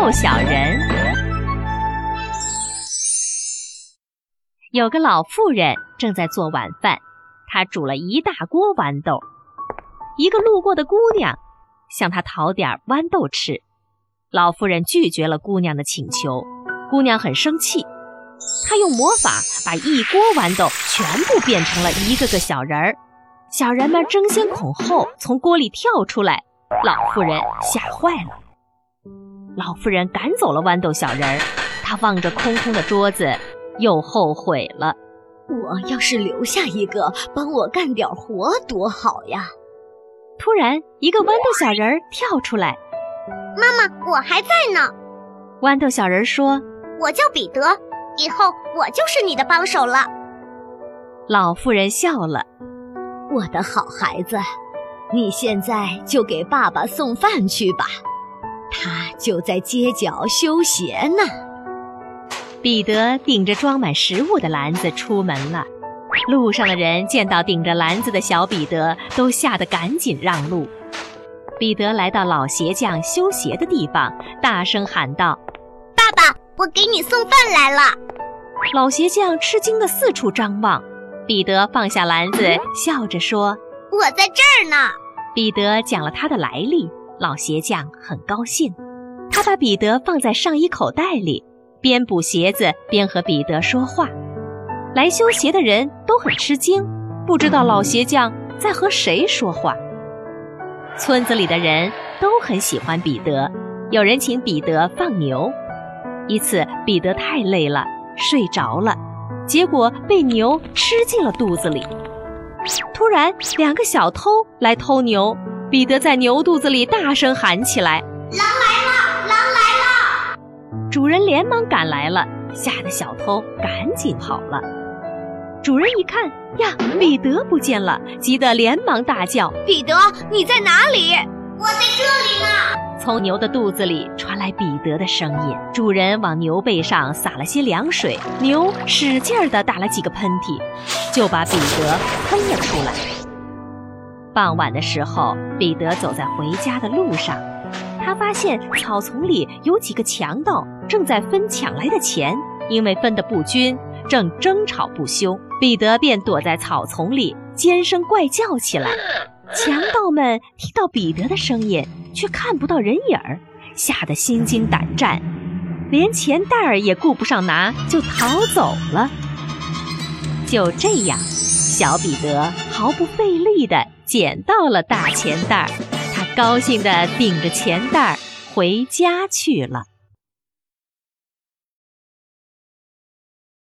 豆小人。有个老妇人正在做晚饭，她煮了一大锅豌豆。一个路过的姑娘向她讨点豌豆吃，老妇人拒绝了姑娘的请求。姑娘很生气，她用魔法把一锅豌豆全部变成了一个个小人儿。小人们争先恐后从锅里跳出来，老妇人吓坏了。老妇人赶走了豌豆小人儿，她望着空空的桌子，又后悔了。我要是留下一个帮我干点活，多好呀！突然，一个豌豆小人儿跳出来：“妈妈，我还在呢。”豌豆小人说：“我叫彼得，以后我就是你的帮手了。”老妇人笑了。我的好孩子，你现在就给爸爸送饭去吧，他就在街角修鞋呢。彼得顶着装满食物的篮子出门了，路上的人见到顶着篮子的小彼得，都吓得赶紧让路。彼得来到老鞋匠修鞋的地方，大声喊道：“爸爸，我给你送饭来了！”老鞋匠吃惊地四处张望。彼得放下篮子，笑着说：“我在这儿呢。”彼得讲了他的来历，老鞋匠很高兴。他把彼得放在上衣口袋里，边补鞋子边和彼得说话。来修鞋的人都很吃惊，不知道老鞋匠在和谁说话。村子里的人都很喜欢彼得，有人请彼得放牛。一次，彼得太累了，睡着了。结果被牛吃进了肚子里。突然，两个小偷来偷牛，彼得在牛肚子里大声喊起来：“狼来了！狼来了！”主人连忙赶来了，吓得小偷赶紧跑了。主人一看呀，彼得不见了，急得连忙大叫：“彼得，你在哪里？”我在这里呢。从牛的肚子里传来彼得的声音。主人往牛背上撒了些凉水，牛使劲儿地打了几个喷嚏，就把彼得喷了出来。傍晚的时候，彼得走在回家的路上，他发现草丛里有几个强盗正在分抢来的钱，因为分得不均，正争吵不休。彼得便躲在草丛里，尖声怪叫起来。强盗们听到彼得的声音，却看不到人影儿，吓得心惊胆战，连钱袋儿也顾不上拿，就逃走了。就这样，小彼得毫不费力地捡到了大钱袋儿，高兴地顶着钱袋儿回家去了。